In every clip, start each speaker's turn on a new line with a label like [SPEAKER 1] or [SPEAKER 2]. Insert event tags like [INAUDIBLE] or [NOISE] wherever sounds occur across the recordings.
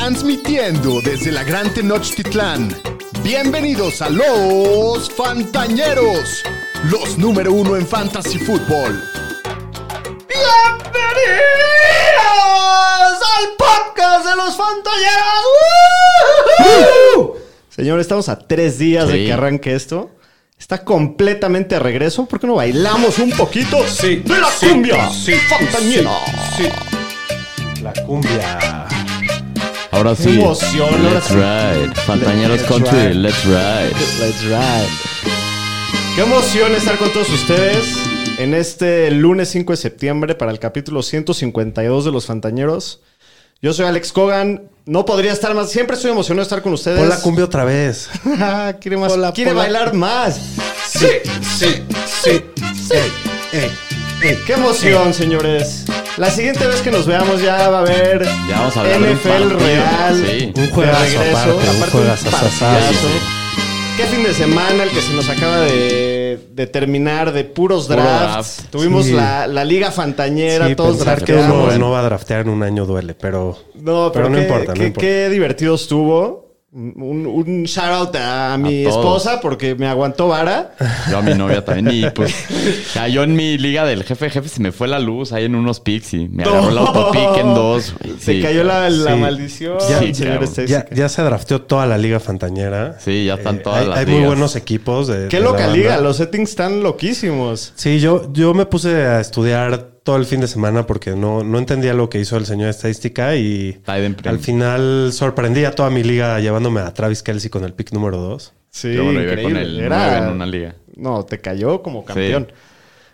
[SPEAKER 1] Transmitiendo desde la Gran Tenochtitlán. Bienvenidos a los Fantañeros, los número uno en Fantasy Football.
[SPEAKER 2] ¡Bienvenidos al podcast de los Fantañeros! Señor, estamos a tres días de que arranque esto. Está completamente de regreso. ¿Por qué no bailamos un poquito
[SPEAKER 3] Sí,
[SPEAKER 2] de la
[SPEAKER 3] sí,
[SPEAKER 2] cumbia
[SPEAKER 3] sí,
[SPEAKER 2] fantañera?
[SPEAKER 3] Sí. La cumbia.
[SPEAKER 4] Ahora
[SPEAKER 2] Qué
[SPEAKER 4] sí.
[SPEAKER 2] emoción, ahora
[SPEAKER 4] Let's
[SPEAKER 2] sí.
[SPEAKER 4] ride. Fantañeros Country,
[SPEAKER 2] ride.
[SPEAKER 4] let's ride.
[SPEAKER 2] Let's ride. Qué emoción estar con todos ustedes en este lunes 5 de septiembre para el capítulo 152 de Los Fantañeros. Yo soy Alex Cogan. No podría estar más. Siempre estoy emocionado de estar con ustedes.
[SPEAKER 3] Pon la cumbia otra vez. [LAUGHS]
[SPEAKER 2] quiere más.
[SPEAKER 3] Ponla,
[SPEAKER 2] quiere
[SPEAKER 3] ponla.
[SPEAKER 2] bailar más.
[SPEAKER 3] Sí, sí, sí, sí. Ey, ey.
[SPEAKER 2] Qué emoción, señores. La siguiente vez que nos veamos ya va a haber
[SPEAKER 4] Ya vamos a un
[SPEAKER 2] NFL real.
[SPEAKER 4] Sí.
[SPEAKER 3] Un
[SPEAKER 2] de
[SPEAKER 3] juegazo
[SPEAKER 2] regreso.
[SPEAKER 3] aparte, un
[SPEAKER 2] Aparte,
[SPEAKER 3] juegazo
[SPEAKER 2] partidazo.
[SPEAKER 3] asasazo.
[SPEAKER 2] Qué fin de semana el que se nos acaba de, de terminar de puros
[SPEAKER 4] Puro
[SPEAKER 2] drafts.
[SPEAKER 4] draft.
[SPEAKER 2] Tuvimos
[SPEAKER 3] Sí.
[SPEAKER 2] la, la liga fantañera,
[SPEAKER 3] Sí,
[SPEAKER 2] todos
[SPEAKER 3] pensar que uno no va a draftear en un año duele, pero...
[SPEAKER 2] No, pero,
[SPEAKER 3] Pero no
[SPEAKER 2] qué,
[SPEAKER 3] importa, no
[SPEAKER 2] qué-
[SPEAKER 3] importa.
[SPEAKER 2] qué divertido estuvo. Un, un shout out a mi
[SPEAKER 4] todos.
[SPEAKER 2] esposa porque me aguantó vara.
[SPEAKER 4] Yo a mi novia también. Y pues [LAUGHS] cayó en mi liga del jefe de jefe. Se me fue la luz ahí en unos picks y me agarró el
[SPEAKER 2] No.
[SPEAKER 4] autopick en dos.
[SPEAKER 2] Se cayó la, la
[SPEAKER 3] Sí.
[SPEAKER 2] maldición.
[SPEAKER 3] Ya-
[SPEAKER 4] Sí.
[SPEAKER 3] Ya, ya se drafteó toda la liga fantañera.
[SPEAKER 4] Sí, ya están
[SPEAKER 3] Eh,
[SPEAKER 4] todas
[SPEAKER 3] hay,
[SPEAKER 4] las
[SPEAKER 3] hay muy buenos equipos de
[SPEAKER 2] Qué
[SPEAKER 3] de la
[SPEAKER 2] loca liga, los settings están loquísimos.
[SPEAKER 3] Sí, yo, yo me puse a estudiar todo el fin de semana porque no, no entendía lo que hizo el señor estadística y al final sorprendí a toda mi liga llevándome a Travis Kelsey con el pick número 2.
[SPEAKER 2] Sí,
[SPEAKER 4] Yo bueno, iba con
[SPEAKER 2] increíble.
[SPEAKER 4] el
[SPEAKER 2] Era-
[SPEAKER 4] 9 en una liga.
[SPEAKER 2] No, te cayó como campeón.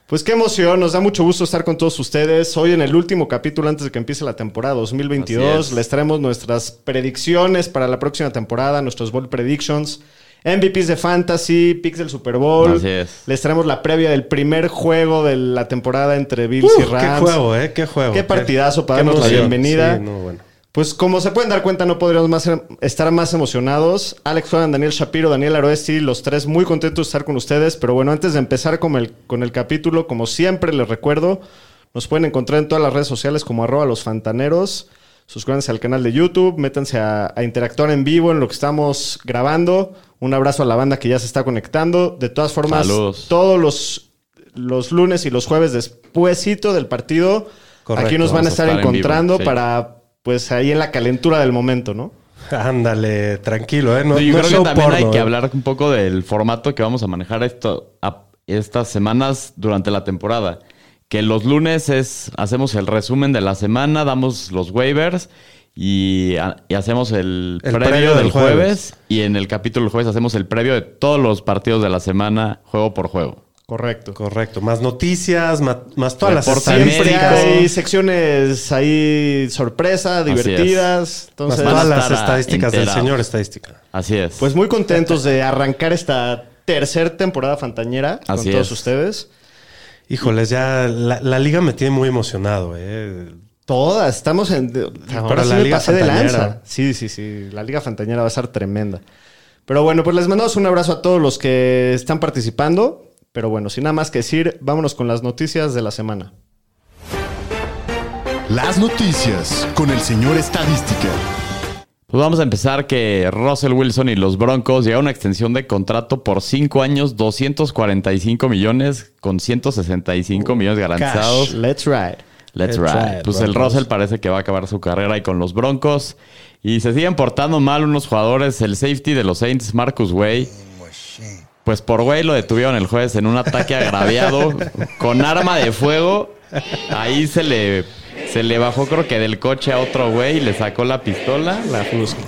[SPEAKER 2] Pues qué emoción, nos da mucho gusto estar con todos ustedes. Hoy en el último capítulo antes de que empiece la temporada 2022
[SPEAKER 4] Así es.
[SPEAKER 2] les traemos nuestras predicciones para la próxima temporada, nuestros Bowl Predictions, MVPs de Fantasy, picks del Super Bowl.
[SPEAKER 4] Así es.
[SPEAKER 2] Les traemos la previa del primer juego de la temporada entre Bills y Rams.
[SPEAKER 3] qué juego, ¿eh? Qué juego.
[SPEAKER 2] Qué partidazo para darnos la bienvenida.
[SPEAKER 3] Sí, no, bueno.
[SPEAKER 2] Pues como se pueden dar cuenta, no podríamos más estar más emocionados. Alex Juan, Daniel Shapiro, Daniel Aroesti, los tres muy contentos de estar con ustedes. Pero bueno, antes de empezar con el, con el capítulo, como siempre les recuerdo, nos pueden encontrar en todas las redes sociales como arroba los fantaneros. Suscríbanse al canal de YouTube, métanse a, a interactuar en vivo en lo que estamos grabando. Un abrazo a la banda que ya se está conectando. De todas formas,
[SPEAKER 4] Saludos.
[SPEAKER 2] todos los, los lunes y los jueves despuésito del partido,
[SPEAKER 3] Correcto,
[SPEAKER 2] aquí nos van a estar,
[SPEAKER 4] estar en vivo,
[SPEAKER 2] encontrando
[SPEAKER 4] sí.
[SPEAKER 2] para, pues ahí en la calentura del momento, ¿no?
[SPEAKER 3] Ándale, tranquilo, ¿eh? No,
[SPEAKER 4] yo
[SPEAKER 3] no
[SPEAKER 4] creo que también hay que
[SPEAKER 3] ¿eh?
[SPEAKER 4] hablar un poco del formato que vamos a manejar esto, a- estas semanas durante la temporada. Que los lunes es hacemos el resumen de la semana, damos los waivers y, a- y hacemos el,
[SPEAKER 3] El
[SPEAKER 4] previo,
[SPEAKER 3] previo
[SPEAKER 4] del
[SPEAKER 3] del
[SPEAKER 4] jueves.
[SPEAKER 3] jueves.
[SPEAKER 4] Y en el capítulo del jueves hacemos el previo de todos los partidos de la semana, juego por juego.
[SPEAKER 2] Correcto.
[SPEAKER 3] Correcto. Más noticias, más, más todas las
[SPEAKER 4] Reporte
[SPEAKER 2] Siempre
[SPEAKER 4] médico.
[SPEAKER 2] hay secciones ahí sorpresa, divertidas.
[SPEAKER 3] Más
[SPEAKER 2] Entonces,
[SPEAKER 4] a
[SPEAKER 3] todas las estadísticas del señor estadística.
[SPEAKER 4] Así es.
[SPEAKER 2] pues muy contentos de arrancar esta tercer temporada fantañera con todos
[SPEAKER 4] es.
[SPEAKER 2] ustedes.
[SPEAKER 3] Híjoles, ya la, la liga me tiene muy emocionado, ¿eh?
[SPEAKER 2] Todas, estamos en. Ahora
[SPEAKER 3] Para
[SPEAKER 2] sí
[SPEAKER 3] la
[SPEAKER 2] me
[SPEAKER 3] Liga
[SPEAKER 2] pasé de
[SPEAKER 3] Fantañera.
[SPEAKER 2] lanza. Sí, sí, sí. La Liga Fantañera va a ser tremenda. Pero bueno, pues les mandamos un abrazo a todos los que están participando. Pero bueno, sin nada más que decir, vámonos con las noticias de la semana.
[SPEAKER 1] Las noticias con el señor Estadística.
[SPEAKER 4] Pues vamos a empezar que Russell Wilson y los Broncos llegaron a una extensión de contrato por 5 años, 245 millones con 165 millones garantizados.
[SPEAKER 2] Let's ride.
[SPEAKER 4] Let's
[SPEAKER 3] Let's
[SPEAKER 4] ride.
[SPEAKER 3] ride,
[SPEAKER 4] Pues el. Russell parece que va a acabar su carrera ahí con los Broncos. Y se siguen portando mal unos jugadores. El safety de los Saints, Marcus Way. Pues por Way lo detuvieron el jueves en un ataque agraviado [LAUGHS] con arma de fuego. Ahí se le, se le bajó creo que del coche a otro güey y le sacó la pistola.
[SPEAKER 2] La Fusca.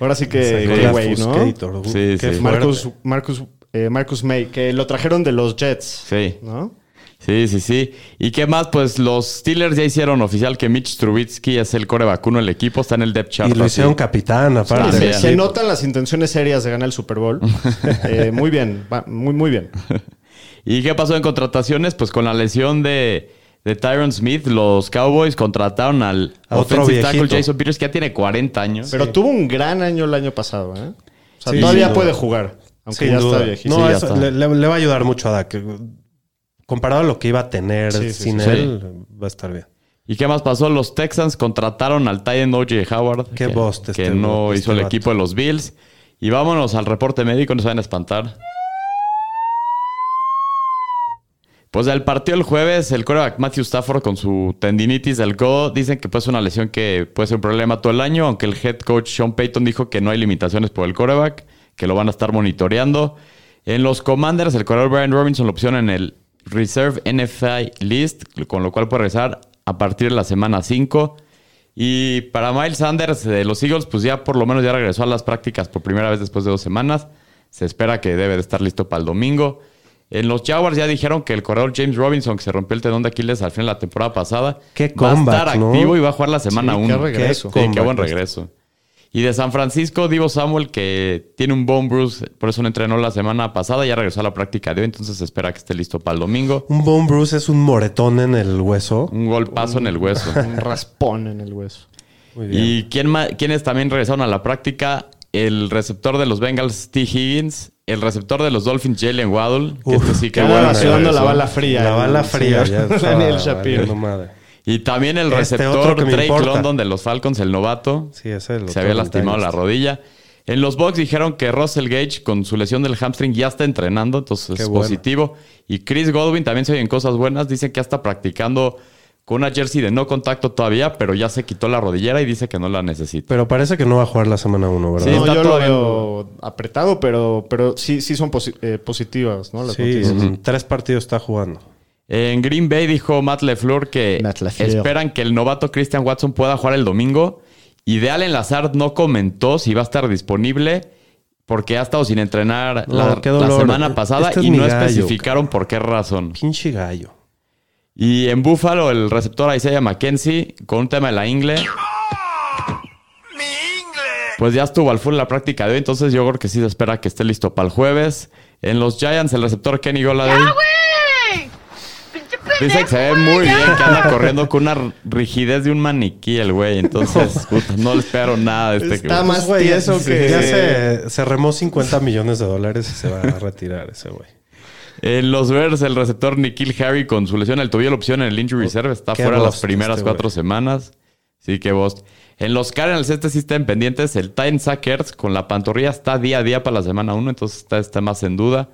[SPEAKER 2] Ahora sí que, güey, ¿no?
[SPEAKER 3] Uh,
[SPEAKER 4] Sí, sí.
[SPEAKER 2] Marcus, Marcus, eh, Marcus May, que lo trajeron de los Jets.
[SPEAKER 4] Sí.
[SPEAKER 2] ¿No?
[SPEAKER 4] Sí, sí, sí. ¿Y qué más? Pues los Steelers ya hicieron oficial que Mitch Trubisky es el core vacuno del equipo, está en el depth chart.
[SPEAKER 3] Y lo
[SPEAKER 4] así.
[SPEAKER 3] hicieron capitán, aparte.
[SPEAKER 4] También.
[SPEAKER 2] Se, se notan las intenciones serias de ganar el Super Bowl. [LAUGHS] Eh, muy bien, va- muy, muy bien.
[SPEAKER 4] ¿Y qué pasó en contrataciones? Pues con la lesión de, de Tyron Smith, los Cowboys contrataron al
[SPEAKER 3] A otro
[SPEAKER 4] offensive tackle
[SPEAKER 3] viejito.
[SPEAKER 4] Jason Peters, que ya tiene 40 años.
[SPEAKER 2] Pero tuvo un gran año el año pasado, ¿eh? O sea,
[SPEAKER 3] Sí,
[SPEAKER 2] todavía
[SPEAKER 3] sin
[SPEAKER 2] puede jugar, aunque
[SPEAKER 3] Sin
[SPEAKER 2] ya
[SPEAKER 3] duda.
[SPEAKER 2] está viejito.
[SPEAKER 3] No,
[SPEAKER 4] Sí, ya
[SPEAKER 3] eso
[SPEAKER 4] está.
[SPEAKER 3] le, le- le va a ayudar mucho a Dak. Comparado a lo que iba a tener
[SPEAKER 2] Sí, sí,
[SPEAKER 3] sin
[SPEAKER 4] sí.
[SPEAKER 3] él, va a estar bien.
[SPEAKER 4] ¿Y qué más pasó? Los Texans contrataron al Titan O.J. Howard.
[SPEAKER 3] Qué
[SPEAKER 4] que,
[SPEAKER 3] este-
[SPEAKER 4] no
[SPEAKER 3] este
[SPEAKER 4] hizo el
[SPEAKER 3] vato.
[SPEAKER 4] equipo de los Bills. Y vámonos al reporte médico, no se van a espantar. Pues del partido el jueves, el quarterback Matthew Stafford con su tendinitis del codo, dicen que puede ser una lesión que puede ser un problema todo el año, aunque el head coach Sean Payton dijo que no hay limitaciones por el quarterback, que lo van a estar monitoreando. En los Commanders, el corredor Brian Robinson lo opción en el Reserve NFI List, con lo cual puede regresar a partir de la semana 5. Y para Miles Sanders de los Eagles, pues ya por lo menos ya regresó a las prácticas por primera vez después de dos semanas. Se espera que debe de estar listo para el domingo. En los Jaguars ya dijeron que el corredor James Robinson, que se rompió el tendón de Aquiles al final de la temporada pasada,
[SPEAKER 3] Qué
[SPEAKER 4] va a estar activo y va a jugar la semana
[SPEAKER 2] Sí,
[SPEAKER 4] 1.
[SPEAKER 2] qué regreso.
[SPEAKER 4] Sí, qué buen regreso. Y de San Francisco, Divo Samuel, que tiene un bone bruise, por eso no entrenó la semana pasada, ya regresó a la práctica de hoy, entonces se espera que esté listo para el domingo.
[SPEAKER 3] Un bone bruise es un moretón en el hueso.
[SPEAKER 4] Un golpazo en el hueso. [LAUGHS]
[SPEAKER 2] Un raspón en el hueso.
[SPEAKER 3] Muy bien.
[SPEAKER 4] ¿Y quién quiénes también regresaron a la práctica? El receptor de los Bengals, T. Higgins. El receptor de los Dolphins, Jalen Waddle. Que
[SPEAKER 3] Uf,
[SPEAKER 4] este sí que bueno.
[SPEAKER 2] sudando la bala fría.
[SPEAKER 3] La
[SPEAKER 2] el
[SPEAKER 3] bala fría. Ya [LAUGHS]
[SPEAKER 2] Daniel
[SPEAKER 3] valiendo
[SPEAKER 2] Shapiro.
[SPEAKER 3] madre.
[SPEAKER 4] Y también el
[SPEAKER 3] Este
[SPEAKER 4] receptor Drake
[SPEAKER 3] importa.
[SPEAKER 4] London de los Falcons, el novato.
[SPEAKER 3] Sí, ese lo
[SPEAKER 4] se había lastimado la rodilla. En los Bucks dijeron que Russell Gage con su lesión del hamstring ya está entrenando, entonces
[SPEAKER 3] Qué
[SPEAKER 4] es
[SPEAKER 3] bueno.
[SPEAKER 4] positivo. Y Chris Godwin también se oyen cosas buenas. Dicen que ya está practicando con una jersey de no contacto todavía, pero ya se quitó la rodillera y dice que no la necesita.
[SPEAKER 3] Pero parece que no va a jugar la semana 1, ¿verdad?
[SPEAKER 4] Sí,
[SPEAKER 2] No,
[SPEAKER 4] está
[SPEAKER 2] yo
[SPEAKER 4] todo
[SPEAKER 2] lo veo apretado, pero, pero sí, sí son posi- eh, positivas, ¿no? Las
[SPEAKER 3] Sí,
[SPEAKER 2] noticias.
[SPEAKER 3] tres partidos está jugando.
[SPEAKER 4] En Green Bay dijo Matt LeFleur que
[SPEAKER 2] Matt
[SPEAKER 4] esperan que el novato Christian Watson pueda jugar el domingo. Y de Allen Lazard no comentó si va a estar disponible porque ha estado sin entrenar
[SPEAKER 3] No,
[SPEAKER 4] la, semana pasada
[SPEAKER 3] Este es
[SPEAKER 4] y no
[SPEAKER 3] gallo,
[SPEAKER 4] especificaron por qué razón.
[SPEAKER 3] Pinche gallo.
[SPEAKER 4] Y en Buffalo, el receptor Isaiah McKenzie, con un tema de la ingle. Pues ya estuvo al full en la práctica de hoy, entonces yo creo que sí se espera que esté listo para el jueves. En los Giants, el receptor Kenny Golladay. Dice que se ve muy bien, que anda corriendo con una rigidez de un maniquí el güey. Entonces, puta, no le espero nada de este
[SPEAKER 2] Está más
[SPEAKER 3] Pues, güey, sí,
[SPEAKER 2] que-
[SPEAKER 3] Ya se, se remó 50 millones de dólares y se va a retirar ese güey.
[SPEAKER 4] En los Bears, el receptor Nikhil Harry con su lesión en el tobillo, la opción en el injury reserve, está
[SPEAKER 3] Qué
[SPEAKER 4] fuera las
[SPEAKER 3] bust
[SPEAKER 4] primeras
[SPEAKER 3] este
[SPEAKER 4] cuatro semanas. Sí, que vos. En los Cardinals, este sí está en pendientes. El Titan Sackers con la pantorrilla está día a día para la semana 1, entonces está, está más en duda.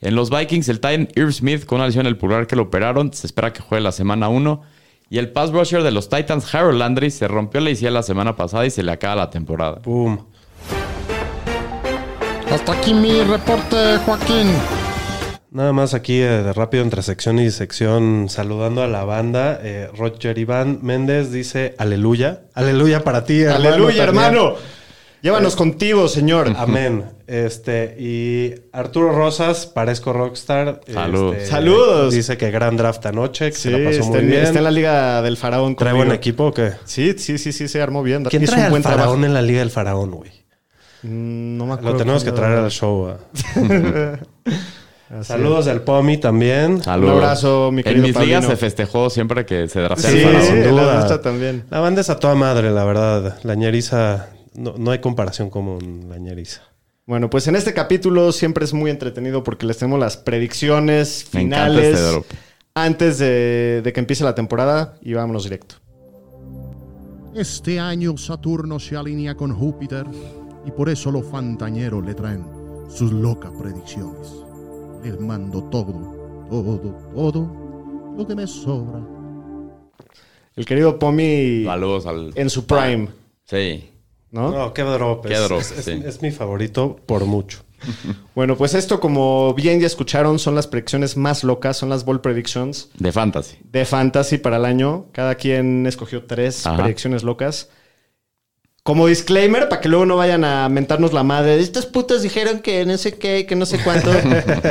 [SPEAKER 4] En los Vikings, el Titan Irv Smith con una lesión en el pulgar que lo operaron, se espera que juegue la semana 1. Y el pass rusher de los Titans, Harold Landry, se rompió la ACL la semana pasada y se le acaba la temporada.
[SPEAKER 3] Boom.
[SPEAKER 1] Hasta aquí mi reporte, Joaquín.
[SPEAKER 3] Nada más aquí eh, de rápido entre sección y sección saludando a la banda. Eh, Roger Iván Méndez dice aleluya. Aleluya para ti, hermano.
[SPEAKER 2] Aleluya,
[SPEAKER 3] también.
[SPEAKER 2] hermano. Llévanos contigo, señor. [LAUGHS]
[SPEAKER 3] Amén. Este, y Arturo Rosas, parezco rockstar.
[SPEAKER 4] Salud.
[SPEAKER 3] Este,
[SPEAKER 2] Saludos.
[SPEAKER 3] Dice que gran draft anoche, que
[SPEAKER 2] Sí,
[SPEAKER 3] se la pasó muy
[SPEAKER 2] en,
[SPEAKER 3] bien.
[SPEAKER 2] está en la Liga del Faraón.
[SPEAKER 3] ¿Trae
[SPEAKER 2] conmigo.
[SPEAKER 3] buen equipo o qué?
[SPEAKER 2] Sí, sí, sí, sí, se armó bien.
[SPEAKER 3] ¿Quién
[SPEAKER 2] Hizo
[SPEAKER 3] trae
[SPEAKER 2] un
[SPEAKER 3] al
[SPEAKER 2] buen
[SPEAKER 3] faraón
[SPEAKER 2] trabajo.
[SPEAKER 3] en la Liga del Faraón, güey?
[SPEAKER 2] Mm, No me acuerdo.
[SPEAKER 3] Lo tenemos que traer al show. [LAUGHS] [LAUGHS] Saludos del Pomi también.
[SPEAKER 4] Saludos.
[SPEAKER 2] abrazo, mi
[SPEAKER 4] En
[SPEAKER 2] querido
[SPEAKER 4] mis ligas
[SPEAKER 2] Pablino.
[SPEAKER 4] se festejó siempre que se draftea
[SPEAKER 2] Sí,
[SPEAKER 4] el
[SPEAKER 3] sin
[SPEAKER 2] la
[SPEAKER 3] duda.
[SPEAKER 2] nuestra también.
[SPEAKER 3] La banda es a toda madre, la verdad. La ñeriza, no, no hay comparación con la ñeriza.
[SPEAKER 2] Bueno, pues en este capítulo siempre es muy entretenido porque les tenemos las predicciones finales
[SPEAKER 4] este drop.
[SPEAKER 2] antes de, de que empiece la temporada y vámonos directo.
[SPEAKER 1] Este año Saturno se alinea con Júpiter y por eso los fantañeros le traen sus locas predicciones. Les mando todo, todo, todo lo que me sobra.
[SPEAKER 2] El querido Pomi
[SPEAKER 4] Saludos al.
[SPEAKER 2] en su prime,
[SPEAKER 4] Sí.
[SPEAKER 2] ¿no?
[SPEAKER 3] No, qué drop.
[SPEAKER 4] Qué
[SPEAKER 3] es,
[SPEAKER 4] drop,
[SPEAKER 3] es- es-
[SPEAKER 4] sí.
[SPEAKER 3] es mi favorito por mucho. [LAUGHS]
[SPEAKER 2] Bueno, pues esto, como bien ya escucharon, son las predicciones más locas, son las ball predictions
[SPEAKER 4] De fantasy.
[SPEAKER 2] de fantasy para el año. Cada quien escogió tres
[SPEAKER 4] Ajá.
[SPEAKER 2] predicciones locas. Como disclaimer, para que luego no vayan a mentarnos la madre. Estos putos dijeron que no sé qué, que no sé cuánto.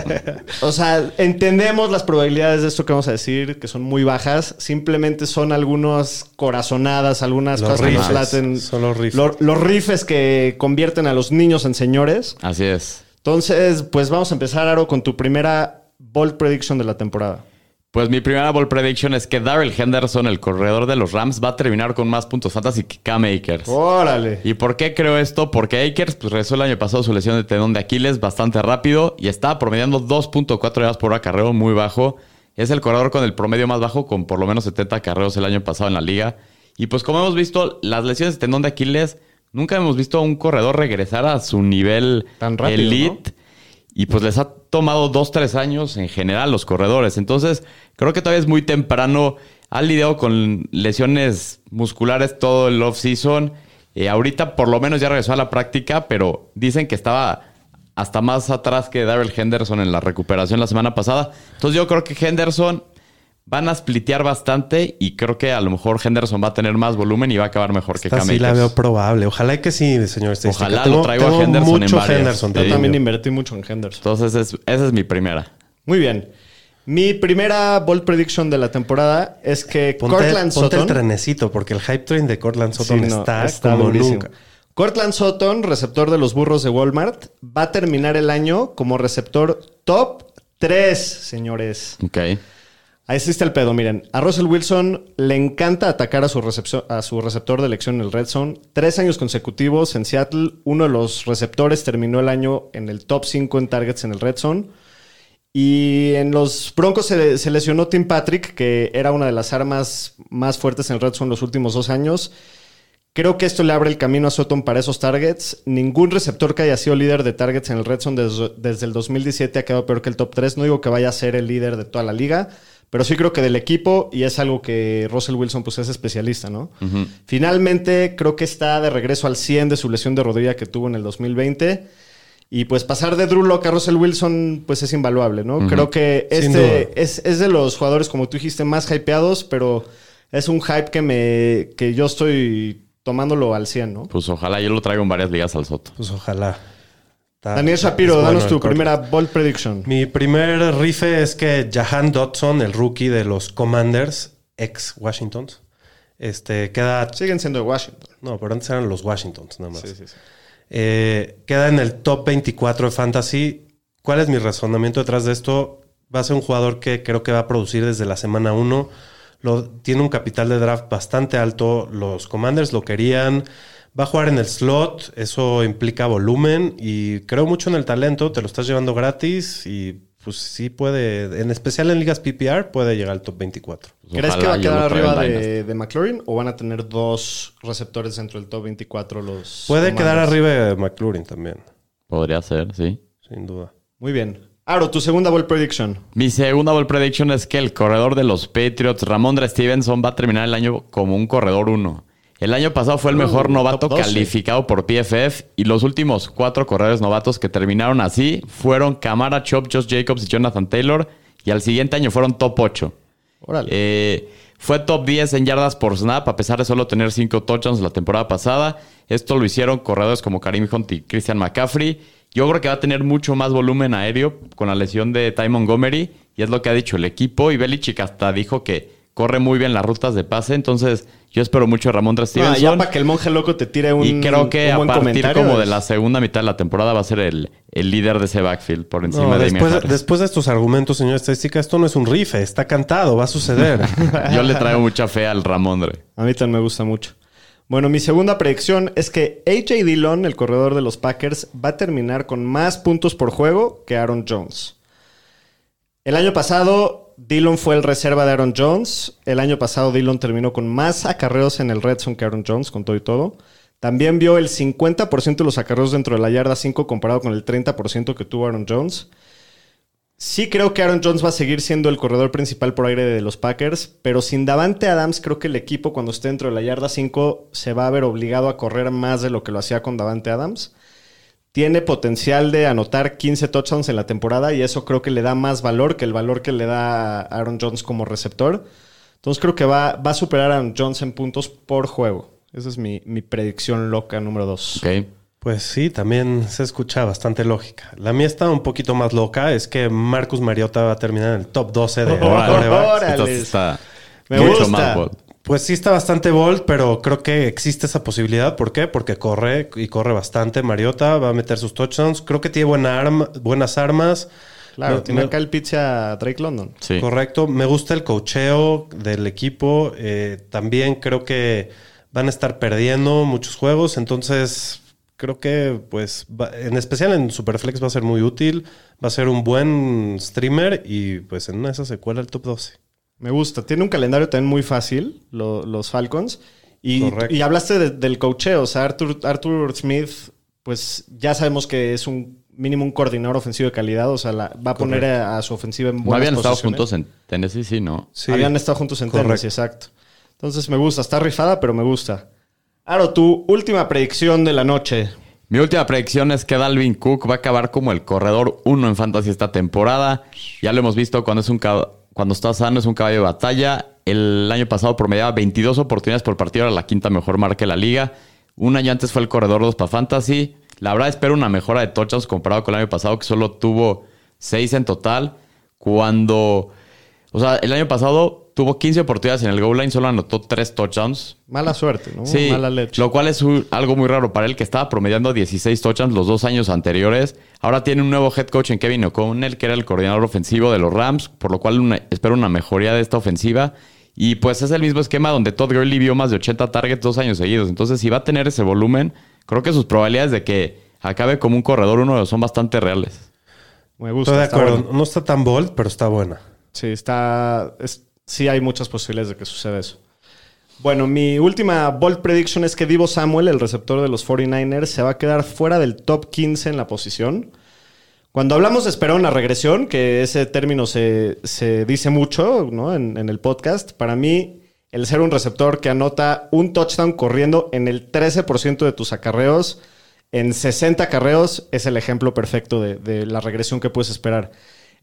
[SPEAKER 2] [LAUGHS] o sea, entendemos las probabilidades de esto que vamos a decir, que son muy bajas. Simplemente son algunas corazonadas, algunas
[SPEAKER 3] Los
[SPEAKER 2] cosas que nos
[SPEAKER 3] rifes.
[SPEAKER 2] laten.
[SPEAKER 3] Son los rifes.
[SPEAKER 2] Lo- los rifes que convierten a los niños en señores.
[SPEAKER 4] Así es.
[SPEAKER 2] Entonces, pues vamos a empezar, Aro, con tu primera bold prediction de la temporada.
[SPEAKER 4] Pues mi primera ball prediction es que Darrell Henderson, el corredor de los Rams, va a terminar con más puntos fantasy que Cam Akers.
[SPEAKER 2] Órale.
[SPEAKER 4] ¿Y por qué creo esto? Porque Akers pues, regresó el año pasado su lesión de tendón de Aquiles bastante rápido y estaba promediando 2.4 yardas por acarreo muy bajo. Es el corredor con el promedio más bajo, con por lo menos 70 carreros el año pasado en la liga. Y pues como hemos visto, las lesiones de tendón de Aquiles, nunca hemos visto a un corredor regresar a su nivel
[SPEAKER 2] Tan rápido,
[SPEAKER 4] elite. Y pues les ha tomado dos, tres años en general los corredores. Entonces, creo que todavía es muy temprano. Han lidiado con lesiones musculares todo el off-season. Eh, ahorita por lo menos ya regresó a la práctica, pero dicen que estaba hasta más atrás que Darrell Henderson en la recuperación la semana pasada. Entonces yo creo que Henderson van a splitear bastante y creo que a lo mejor Henderson va a tener más volumen y va a acabar mejor que
[SPEAKER 3] Esta
[SPEAKER 4] Cam
[SPEAKER 3] sí la veo probable. Ojalá que sí, señor.
[SPEAKER 4] Ojalá
[SPEAKER 3] Tengo-
[SPEAKER 4] lo traigo a Henderson en varias.
[SPEAKER 3] Henderson.
[SPEAKER 2] Yo
[SPEAKER 3] también.
[SPEAKER 2] invertí mucho en Henderson.
[SPEAKER 4] Entonces es- esa es mi primera.
[SPEAKER 2] Muy bien. Mi primera bold prediction de la temporada es que
[SPEAKER 3] Ponte,
[SPEAKER 2] Cortland
[SPEAKER 3] ponte el
[SPEAKER 2] Sutton...
[SPEAKER 3] trenecito, porque el hype train de Cortland Sutton
[SPEAKER 2] Sí, no,
[SPEAKER 3] está, como
[SPEAKER 2] durísimo.
[SPEAKER 3] nunca.
[SPEAKER 2] Cortland Sutton, receptor de los burros de Walmart, va a terminar el año como receptor top 3, señores.
[SPEAKER 4] Ok.
[SPEAKER 2] Ahí está el pedo, miren. A Russell Wilson le encanta atacar a su, recepcio- a su receptor de elección en el Red Zone. Tres años consecutivos en Seattle. Uno de los receptores terminó el año en el top 5 en targets en el Red Zone. Y en los Broncos se, se lesionó Tim Patrick, que era una de las armas más fuertes en el Red Zone los últimos dos años. Creo que esto le abre el camino a Sutton para esos targets. Ningún receptor que haya sido líder de targets en el Red Zone desde, desde el 2017 ha quedado peor que el top 3. No digo que vaya a ser el líder de toda la liga, pero sí creo que del equipo, y es algo que Russell Wilson pues es especialista, ¿no? Finalmente creo que está de regreso al 100 de su lesión de rodilla que tuvo en el 2020. Y pues pasar de Drew Lock a Russell Wilson pues es invaluable, ¿no? Creo que este es, es de los jugadores, como tú dijiste, más hypeados, pero es un hype que me que yo estoy tomándolo al 100, ¿no?
[SPEAKER 4] Pues ojalá yo lo traigo en varias ligas al Soto.
[SPEAKER 3] Pues ojalá.
[SPEAKER 2] Daniel Shapiro,
[SPEAKER 3] bueno
[SPEAKER 2] danos
[SPEAKER 3] el
[SPEAKER 2] tu primera bold prediction.
[SPEAKER 3] Mi primer rife es que Jahan Dodson, el rookie de los Commanders, ex Washingtons, este, queda...
[SPEAKER 2] Siguen siendo de Washington.
[SPEAKER 3] No, pero antes eran los Washingtons, nada más. Eh, queda en el top 24 de Fantasy. ¿Cuál es mi razonamiento detrás de esto? Va a ser un jugador que creo que va a producir desde la semana 1. Lo, tiene un capital de draft bastante alto. Los Commanders lo querían. Va a jugar en el slot. Eso implica volumen. Y creo mucho en el talento. Te lo estás llevando gratis. Y pues sí puede, en especial en ligas PPR, puede llegar al top 24.
[SPEAKER 4] Pues
[SPEAKER 2] ¿Crees que va a quedar arriba de, de McLaurin o van a tener dos receptores dentro del top 24 los
[SPEAKER 3] Puede quedar arriba de McLaurin también,
[SPEAKER 4] Podría ser, sí.
[SPEAKER 3] sin duda.
[SPEAKER 2] Muy bien. Aro, tu segunda bold prediction.
[SPEAKER 4] Mi segunda ball prediction es que el corredor de los Patriots, Ramondre Stevenson, va a terminar el año como un corredor 1. El año pasado fue el mejor
[SPEAKER 2] Uh,
[SPEAKER 4] novato
[SPEAKER 2] top 12.
[SPEAKER 4] calificado por PFF y los últimos cuatro corredores novatos que terminaron así fueron Camara, Chop, Josh Jacobs y Jonathan Taylor y al siguiente año fueron top 8.
[SPEAKER 2] Órale.
[SPEAKER 4] Eh, fue top 10 en yardas por snap, a pesar de solo tener 5 touchdowns la temporada pasada. Esto lo hicieron corredores como Karim Hunt y Christian McCaffrey. Yo creo que va a tener mucho más volumen aéreo con la lesión de Ty Montgomery. Y es lo que ha dicho el equipo. Y Belichick hasta dijo que corre muy bien las rutas de pase. Entonces, yo espero mucho de Ramondre
[SPEAKER 2] No,
[SPEAKER 4] Stevenson.
[SPEAKER 2] ya para que el monje loco te tire un
[SPEAKER 4] y creo que
[SPEAKER 2] un
[SPEAKER 4] a
[SPEAKER 2] buen
[SPEAKER 4] partir
[SPEAKER 2] comentario
[SPEAKER 4] como de la segunda mitad de la temporada va a ser el, el líder de ese backfield por encima
[SPEAKER 3] No,
[SPEAKER 4] de
[SPEAKER 3] después,
[SPEAKER 4] Harris.
[SPEAKER 3] después de estos argumentos, señor estadística, esto no es un rife, está cantado, va a suceder. [LAUGHS]
[SPEAKER 4] Yo le traigo mucha fe al Ramondre.
[SPEAKER 2] A mí también me gusta mucho. Bueno, mi segunda predicción es que AJ Dillon, el corredor de los Packers, va a terminar con más puntos por juego que Aaron Jones. El año pasado, Dillon fue el reserva de Aaron Jones. El año pasado, Dillon terminó con más acarreos en el Red Zone que Aaron Jones, con todo y todo. También vio el 50% de los acarreos dentro de la yarda 5 comparado con el 30% que tuvo Aaron Jones. Sí creo que Aaron Jones va a seguir siendo el corredor principal por aire de los Packers, pero sin Davante Adams creo que el equipo cuando esté dentro de la yarda 5 se va a ver obligado a correr más de lo que lo hacía con Davante Adams. Tiene potencial de anotar 15 touchdowns en la temporada y eso creo que le da más valor que el valor que le da a Aaron Jones como receptor. Entonces creo que va, va a superar a Aaron Jones en puntos por juego. Esa es mi, mi predicción loca número 2.
[SPEAKER 4] Ok.
[SPEAKER 3] Pues sí, también se escucha bastante lógica. La mía está un poquito más loca, es que Marcus Mariota va a terminar en el top 12 de.
[SPEAKER 2] Órale.
[SPEAKER 4] Entonces está
[SPEAKER 2] Me
[SPEAKER 4] mucho
[SPEAKER 2] gusta.
[SPEAKER 4] más bold.
[SPEAKER 3] Pues sí está bastante bold, pero creo que existe esa posibilidad. ¿Por qué? Porque corre y corre bastante. Mariota va a meter sus touchdowns. Creo que tiene buena arma, buenas armas.
[SPEAKER 2] Claro,
[SPEAKER 3] Me-
[SPEAKER 2] tiene
[SPEAKER 3] me-
[SPEAKER 2] acá el pitch a Drake London.
[SPEAKER 4] Sí.
[SPEAKER 3] Correcto. Me gusta el cocheo del equipo. Eh, también creo que van a estar perdiendo muchos juegos. Entonces, creo que, pues, va- en especial en Superflex va a ser muy útil. Va a ser un buen streamer y, pues, en una de esas se cuela el top 12.
[SPEAKER 2] Me gusta. Tiene un calendario también muy fácil, lo- los Falcons. Y, hablaste de- del cocheo. O sea, Arthur, Arthur Smith, pues ya sabemos que es un mínimo un coordinador ofensivo de calidad. O sea, la- va a poner a, a su ofensiva en
[SPEAKER 4] No
[SPEAKER 2] buenas
[SPEAKER 4] habían estado juntos en Tennessee, sí, ¿no?
[SPEAKER 3] Sí.
[SPEAKER 2] Habían estado juntos en
[SPEAKER 3] Correcto.
[SPEAKER 2] Tennessee, exacto. Entonces me gusta. Está rifada, pero me gusta. Aro, tu última predicción de la noche.
[SPEAKER 4] Mi última predicción es que Dalvin Cook va a acabar como el corredor uno en Fantasy esta temporada. Ya lo hemos visto cuando, es un cuando está sano, es un caballo de batalla. El año pasado promediaba 22 oportunidades por partido, era la quinta mejor marca de la liga. Un año antes fue el corredor 2 para Fantasy. La verdad, espero una mejora de touchdowns comparado con el año pasado, que solo tuvo 6 en total. Cuando. O sea, el año pasado tuvo 15 oportunidades en el goal line, solo anotó 3 touchdowns.
[SPEAKER 2] Mala suerte, ¿no?
[SPEAKER 4] Sí,
[SPEAKER 2] Mala leche.
[SPEAKER 4] lo cual es un- algo muy raro para él, que estaba promediando 16 touchdowns los dos años anteriores. Ahora tiene un nuevo head coach en Kevin O'Connell, que era el coordinador ofensivo de los Rams, por lo cual una- espero una mejoría de esta ofensiva. Y pues es el mismo esquema donde Todd Gurley vio más de 80 targets dos años seguidos. Entonces, si va a tener ese volumen, creo que sus probabilidades de que acabe como un corredor uno son bastante reales.
[SPEAKER 2] Me gusta.
[SPEAKER 3] Estoy de acuerdo.
[SPEAKER 2] bueno.
[SPEAKER 3] No está tan bold, pero está buena.
[SPEAKER 2] Sí, está. es- sí, hay muchas posibilidades de que suceda eso. Bueno, mi última bold prediction es que Divo Samuel, el receptor de los 49ers, se va a quedar fuera del top 15 en la posición. Cuando hablamos de esperar una regresión, que ese término se, se dice mucho ¿no? en, el podcast, para mí el ser un receptor que anota un touchdown corriendo en el 13% de tus acarreos, en 60 acarreos, es el ejemplo perfecto de, de la regresión que puedes esperar.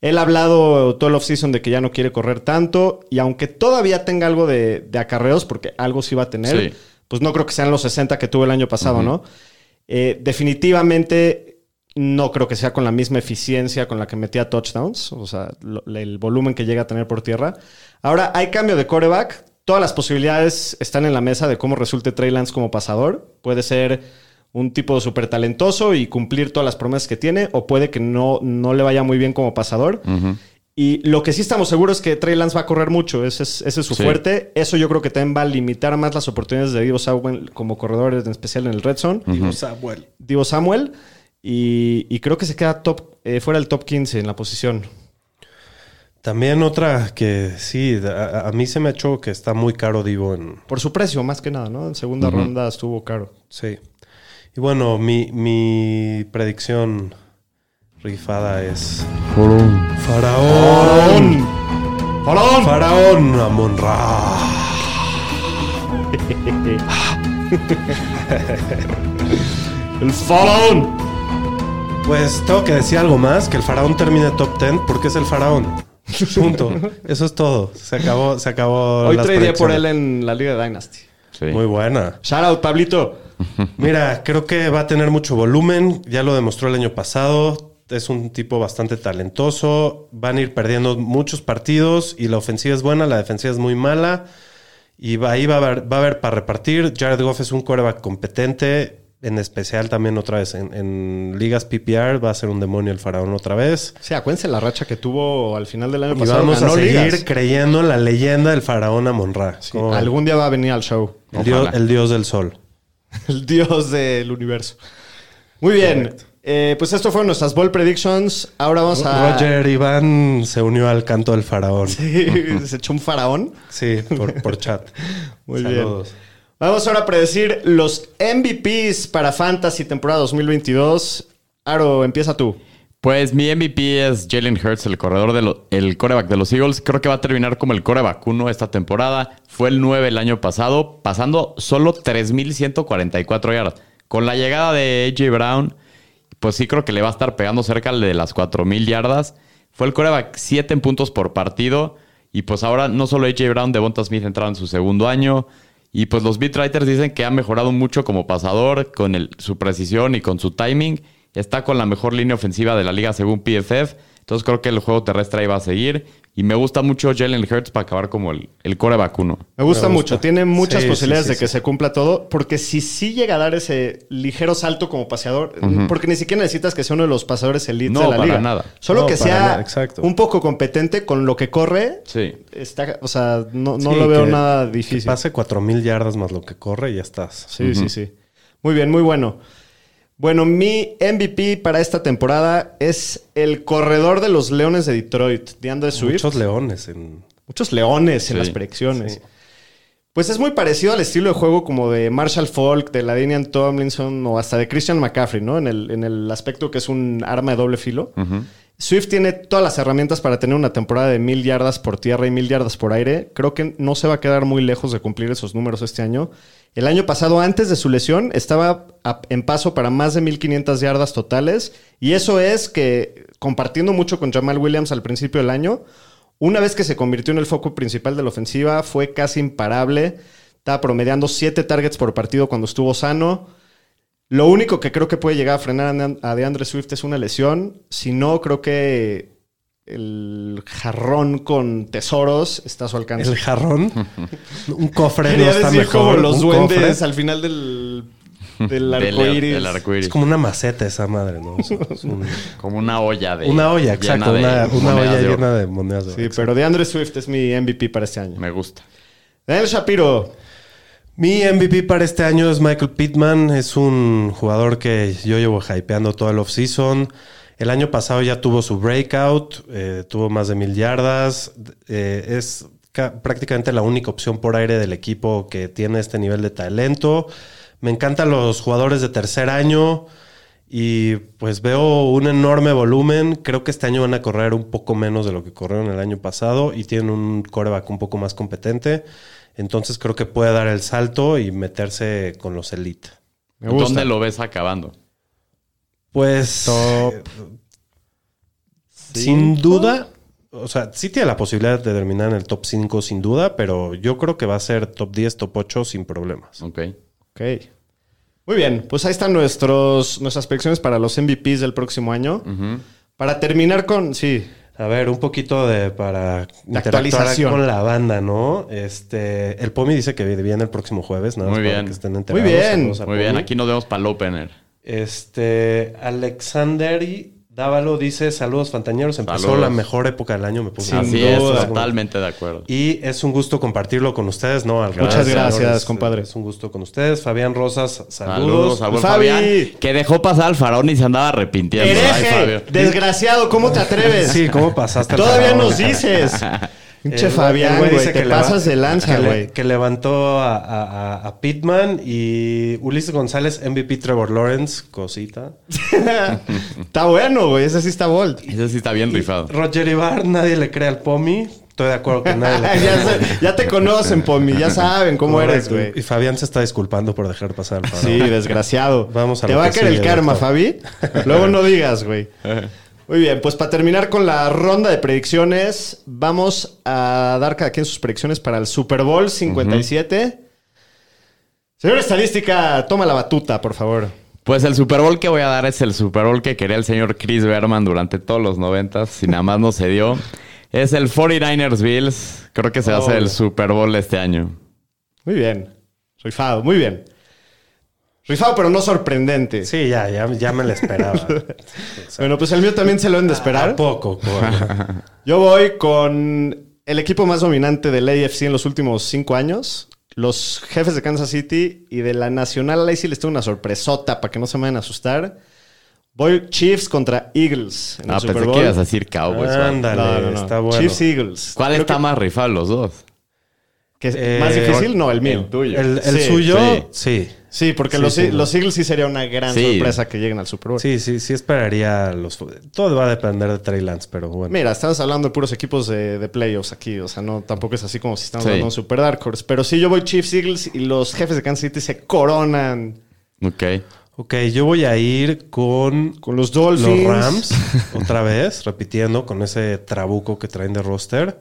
[SPEAKER 2] Él ha hablado todo el offseason de que ya no quiere correr tanto y aunque todavía tenga algo de, de acarreos, porque algo sí va a tener,
[SPEAKER 4] Sí.
[SPEAKER 2] pues no creo que sean los 60 que tuvo el año pasado, ¿no? Eh, definitivamente no creo que sea con la misma eficiencia con la que metía touchdowns, o sea, lo- el volumen que llega a tener por tierra. Ahora, hay cambio de coreback. Todas las posibilidades están en la mesa de cómo resulte Trey Lance como pasador. Puede ser un tipo súper talentoso y cumplir todas las promesas que tiene, o puede que no, no le vaya muy bien como pasador. Y lo que sí estamos seguros es que Trey Lance va a correr mucho. Ese es, ese es su
[SPEAKER 4] Sí.
[SPEAKER 2] fuerte. Eso yo creo que también va a limitar más las oportunidades de Divo Samuel como corredor, en especial en el red zone.
[SPEAKER 3] Digo, Samuel.
[SPEAKER 2] Divo Samuel. Y, y creo que se queda top, eh, fuera del top 15 en la posición.
[SPEAKER 3] También otra que sí, a, a mí se me ha hecho que está muy caro Divo en...
[SPEAKER 2] Por su precio, más que nada, ¿no? En segunda ronda estuvo caro.
[SPEAKER 3] Sí. Y bueno, mi, mi predicción rifada es... Faraón.
[SPEAKER 2] ¡Faraón!
[SPEAKER 3] Faraón Amon Ra.
[SPEAKER 2] ¡El faraón!
[SPEAKER 3] Pues tengo que decir algo más, que el faraón termine top 10 porque es el faraón. Punto. Eso es todo. Se acabó, se acabó.
[SPEAKER 2] Hoy
[SPEAKER 3] las
[SPEAKER 2] traería por él en la Liga de Dynasty.
[SPEAKER 4] Sí.
[SPEAKER 3] Muy buena.
[SPEAKER 2] Shout out, Pablito.
[SPEAKER 3] Mira, creo que va a tener mucho volumen. Ya lo demostró el año pasado. Es un tipo bastante talentoso. Van a ir perdiendo muchos partidos y la ofensiva es buena, la defensiva es muy mala. Y va- ahí va a haber, va a haber para repartir. Jared Goff es un quarterback competente. En especial también otra vez en, en ligas PPR va a ser un demonio el faraón otra vez.
[SPEAKER 2] Sí, acuérdense la racha que tuvo al final del año
[SPEAKER 3] Y
[SPEAKER 2] pasado.
[SPEAKER 3] vamos a seguir
[SPEAKER 2] ligas.
[SPEAKER 3] creyendo en la leyenda del faraón Amon-Ra.
[SPEAKER 2] Sí, algún día va a venir al show.
[SPEAKER 3] el, dios,
[SPEAKER 4] Ojalá.
[SPEAKER 3] el dios del sol. [LAUGHS]
[SPEAKER 2] El dios del universo. Muy bien. Eh, pues esto fueron nuestras ball predictions. Ahora vamos a.
[SPEAKER 3] Roger Iván se unió al canto del faraón. Sí,
[SPEAKER 2] Sí, [LAUGHS] se echó un faraón.
[SPEAKER 3] por, por chat. [LAUGHS]
[SPEAKER 2] Muy
[SPEAKER 3] Saludos.
[SPEAKER 2] bien. Vamos ahora a predecir los MVPs para Fantasy temporada 2022. Aro, empieza tú.
[SPEAKER 4] Pues mi MVP es Jalen Hurts, el corredor de lo- el coreback de los Eagles. Creo que va a terminar como el coreback 1 esta temporada. Fue el 9 el año pasado, pasando solo 3.144 yardas. Con la llegada de AJ Brown, pues sí creo que le va a estar pegando cerca de las 4.000 yardas. Fue el coreback 7 en puntos por partido. Y pues ahora no solo AJ Brown, Devonta Smith entraron en su segundo año. Y pues los beatwriters dicen que ha mejorado mucho como pasador, con el- su precisión y con su timing. Está con la mejor línea ofensiva de la liga según PFF. Entonces creo que el juego terrestre ahí va a seguir. Y me gusta mucho Jalen Hurts para acabar como el, el coreback uno.
[SPEAKER 2] Me gusta
[SPEAKER 3] Me
[SPEAKER 2] mucho. Tiene muchas
[SPEAKER 3] Sí,
[SPEAKER 2] posibilidades
[SPEAKER 3] sí, sí,
[SPEAKER 2] de que se cumpla todo. Porque si sí llega a dar ese ligero salto como paseador, porque ni siquiera necesitas que sea uno de los pasadores elite
[SPEAKER 4] No,
[SPEAKER 2] de la
[SPEAKER 4] para
[SPEAKER 2] liga.
[SPEAKER 4] nada.
[SPEAKER 2] Solo
[SPEAKER 3] No,
[SPEAKER 2] que sea un poco competente con lo que corre.
[SPEAKER 4] Sí.
[SPEAKER 2] Está, o sea, no, no
[SPEAKER 3] Sí,
[SPEAKER 2] lo veo
[SPEAKER 3] que-
[SPEAKER 2] nada
[SPEAKER 3] Que
[SPEAKER 2] difícil.
[SPEAKER 3] pase 4000 yardas más lo que corre y ya estás.
[SPEAKER 2] Sí, sí, sí. Muy bien, muy bueno. Bueno, mi MVP para esta temporada es el corredor de los Leones de Detroit, DeAndre Swift.
[SPEAKER 3] Muchos leones en...
[SPEAKER 2] Muchos leones en
[SPEAKER 4] Sí,
[SPEAKER 2] las predicciones.
[SPEAKER 3] sí.
[SPEAKER 2] Pues es muy parecido al estilo de juego como de Marshall Falk, de Ladinian Tomlinson o hasta de Christian McCaffrey, ¿no? En el, en el aspecto que es un arma de doble filo. Swift tiene todas las herramientas para tener una temporada de mil yardas por tierra y mil yardas por aire. Creo que no se va a quedar muy lejos de cumplir esos números este año. El año pasado, antes de su lesión, estaba en paso para más de 1500 yardas totales. Y eso es que, compartiendo mucho con Jamal Williams al principio del año, una vez que se convirtió en el foco principal de la ofensiva, fue casi imparable. Estaba promediando 7 targets por partido cuando estuvo sano. Lo único que creo que puede llegar a frenar a DeAndre Swift es una lesión. Si no, creo que el jarrón con tesoros está a su alcance.
[SPEAKER 3] El jarrón. [LAUGHS] Un cofre no está
[SPEAKER 2] decir
[SPEAKER 3] mejor.
[SPEAKER 2] como los
[SPEAKER 3] Un
[SPEAKER 2] duendes
[SPEAKER 3] cofre.
[SPEAKER 2] al final del, [LAUGHS] del
[SPEAKER 4] Del,
[SPEAKER 2] arco.
[SPEAKER 3] Es como una maceta esa madre, ¿no? Es- es un- [LAUGHS]
[SPEAKER 4] Como una olla de.
[SPEAKER 3] una olla, exacto.
[SPEAKER 4] de
[SPEAKER 3] Una, olla
[SPEAKER 4] de
[SPEAKER 3] llena de monedas de.
[SPEAKER 2] Sí, pero DeAndre Swift es mi MVP para este año.
[SPEAKER 4] Me gusta.
[SPEAKER 2] Daniel Shapiro.
[SPEAKER 3] Mi MVP para este año es Michael Pittman. Es un jugador que yo llevo hypeando todo el offseason. El año pasado ya tuvo su breakout, eh, tuvo más de mil yardas. eh, es ca- prácticamente la única opción por aire del equipo que tiene este nivel de talento. Me encantan los jugadores de tercer año y pues veo un enorme volumen. Creo que este año van a correr un poco menos de lo que corrieron el año pasado y tienen un coreback un poco más competente. Entonces creo que puede dar el salto y meterse con los elite.
[SPEAKER 4] ¿Dónde lo ves acabando?
[SPEAKER 3] Pues sin duda, o sea, sí tiene la posibilidad de terminar en el top 5 sin duda, pero yo creo que va a ser top 10, top 8 sin problemas.
[SPEAKER 4] Ok.
[SPEAKER 2] Ok. Muy bien, pues ahí están nuestros, nuestras predicciones para los MVPs del próximo año. Para terminar con, sí,
[SPEAKER 3] A ver, un poquito de para interactuar
[SPEAKER 2] actualización.
[SPEAKER 3] con la banda, ¿no? Este, el Pomi dice que viene el próximo jueves, nada más
[SPEAKER 4] Muy
[SPEAKER 3] para
[SPEAKER 4] bien.
[SPEAKER 3] que estén enterados.
[SPEAKER 2] Muy bien.
[SPEAKER 4] Muy bien, aquí nos vemos para el opener.
[SPEAKER 3] Este, Alexander y Dávalo dice, saludos fantañeros, empezó
[SPEAKER 4] Saludos.
[SPEAKER 3] la mejor época del año, me.
[SPEAKER 2] Sin
[SPEAKER 4] Así
[SPEAKER 2] duda.
[SPEAKER 4] es, totalmente de acuerdo.
[SPEAKER 3] Y es un gusto compartirlo con ustedes, ¿no? Al
[SPEAKER 2] Muchas gracias,
[SPEAKER 3] señores,
[SPEAKER 2] compadre.
[SPEAKER 3] Es un gusto con ustedes. Fabián Rosas, saludos.
[SPEAKER 4] Saludos
[SPEAKER 2] Fabi.
[SPEAKER 4] Fabián, que dejó pasar al faraón y se andaba arrepintiendo.
[SPEAKER 2] Hereje, desgraciado, ¿cómo te atreves?
[SPEAKER 3] Sí, ¿cómo pasaste?
[SPEAKER 2] Todavía
[SPEAKER 3] faraón?
[SPEAKER 2] nos dices. [LAUGHS] Pinche
[SPEAKER 3] El-
[SPEAKER 2] Fabián, güey,
[SPEAKER 3] dice
[SPEAKER 2] te
[SPEAKER 3] que leva-
[SPEAKER 2] pasas de lanza,
[SPEAKER 3] que le-
[SPEAKER 2] güey.
[SPEAKER 3] Que levantó a, a, a- a Pittman y Ulises González, MVP Trevor Lawrence, cosita. [LAUGHS]
[SPEAKER 2] Está bueno, güey, ese sí está bold.
[SPEAKER 4] Ese sí está bien rifado.
[SPEAKER 3] Roger Ibar, nadie le cree al Pomi. Estoy de acuerdo que nadie le [LAUGHS] cree.
[SPEAKER 2] ya, sé- ya te conocen, Pomi, ya saben cómo eres, güey.
[SPEAKER 3] Y Fabián se está disculpando por dejar pasar.
[SPEAKER 2] Sí, desgraciado.
[SPEAKER 3] Vamos a
[SPEAKER 2] Te va a caer el karma,
[SPEAKER 3] doctor.
[SPEAKER 2] Fabi. Luego no digas, güey. [LAUGHS] Muy bien, pues para terminar con la ronda de predicciones, vamos a dar cada quien sus predicciones para el Super Bowl 57. Señor Estadística, toma la batuta, por favor.
[SPEAKER 4] Pues el Super Bowl que voy a dar es el Super Bowl que quería el señor Chris Berman durante todos los noventas, si nada más no se dio. Es el 49ers Bills. Creo que se va a hacer el Super Bowl este año.
[SPEAKER 2] Muy bien. Rifado, muy bien. Rifado, pero no sorprendente.
[SPEAKER 3] Sí, ya, ya, ya me lo esperaba. [LAUGHS]
[SPEAKER 2] Bueno, pues el mío también se lo han de esperar.
[SPEAKER 3] ¿A poco? Coño. [LAUGHS]
[SPEAKER 2] Yo voy con el equipo más dominante del AFC en los últimos cinco años. Los jefes de Kansas City y de la Nacional. Ahí sí les tengo una sorpresota para que no se me vayan a asustar. Voy Chiefs contra Eagles en
[SPEAKER 4] Ah,
[SPEAKER 2] el Super
[SPEAKER 4] pensé
[SPEAKER 2] Bowl.
[SPEAKER 4] que ibas a decir Cowboys.
[SPEAKER 3] Ándale,
[SPEAKER 2] No, no, no.
[SPEAKER 3] está bueno.
[SPEAKER 2] Chiefs Eagles.
[SPEAKER 4] ¿Cuál
[SPEAKER 2] Creo
[SPEAKER 4] está
[SPEAKER 2] que-
[SPEAKER 4] más rifado los dos?
[SPEAKER 2] que es
[SPEAKER 3] Eh,
[SPEAKER 2] ¿Más difícil? No, el mío.
[SPEAKER 4] el tuyo.
[SPEAKER 3] El, el
[SPEAKER 2] Sí,
[SPEAKER 3] suyo,
[SPEAKER 4] sí.
[SPEAKER 3] sí.
[SPEAKER 2] Sí, porque
[SPEAKER 3] Sí,
[SPEAKER 2] los,
[SPEAKER 3] sí,
[SPEAKER 2] los Eagles sí sería una gran
[SPEAKER 4] Sí.
[SPEAKER 2] sorpresa que lleguen al Super Bowl.
[SPEAKER 3] Sí, sí, sí esperaría los... Todo va a depender de Trey Lance, pero bueno.
[SPEAKER 2] Mira, estamos hablando de puros equipos de, de playoffs aquí. O sea, no, tampoco es así como si estamos
[SPEAKER 4] Sí.
[SPEAKER 2] hablando de un Super Dark Horse. Pero sí, yo voy Chiefs Eagles y los jefes de Kansas City se coronan
[SPEAKER 4] Ok.
[SPEAKER 3] Ok, yo voy a ir con
[SPEAKER 2] con los
[SPEAKER 3] los
[SPEAKER 2] Dolphins.
[SPEAKER 3] Rams, [LAUGHS] otra vez, repitiendo, con ese trabuco que traen de roster,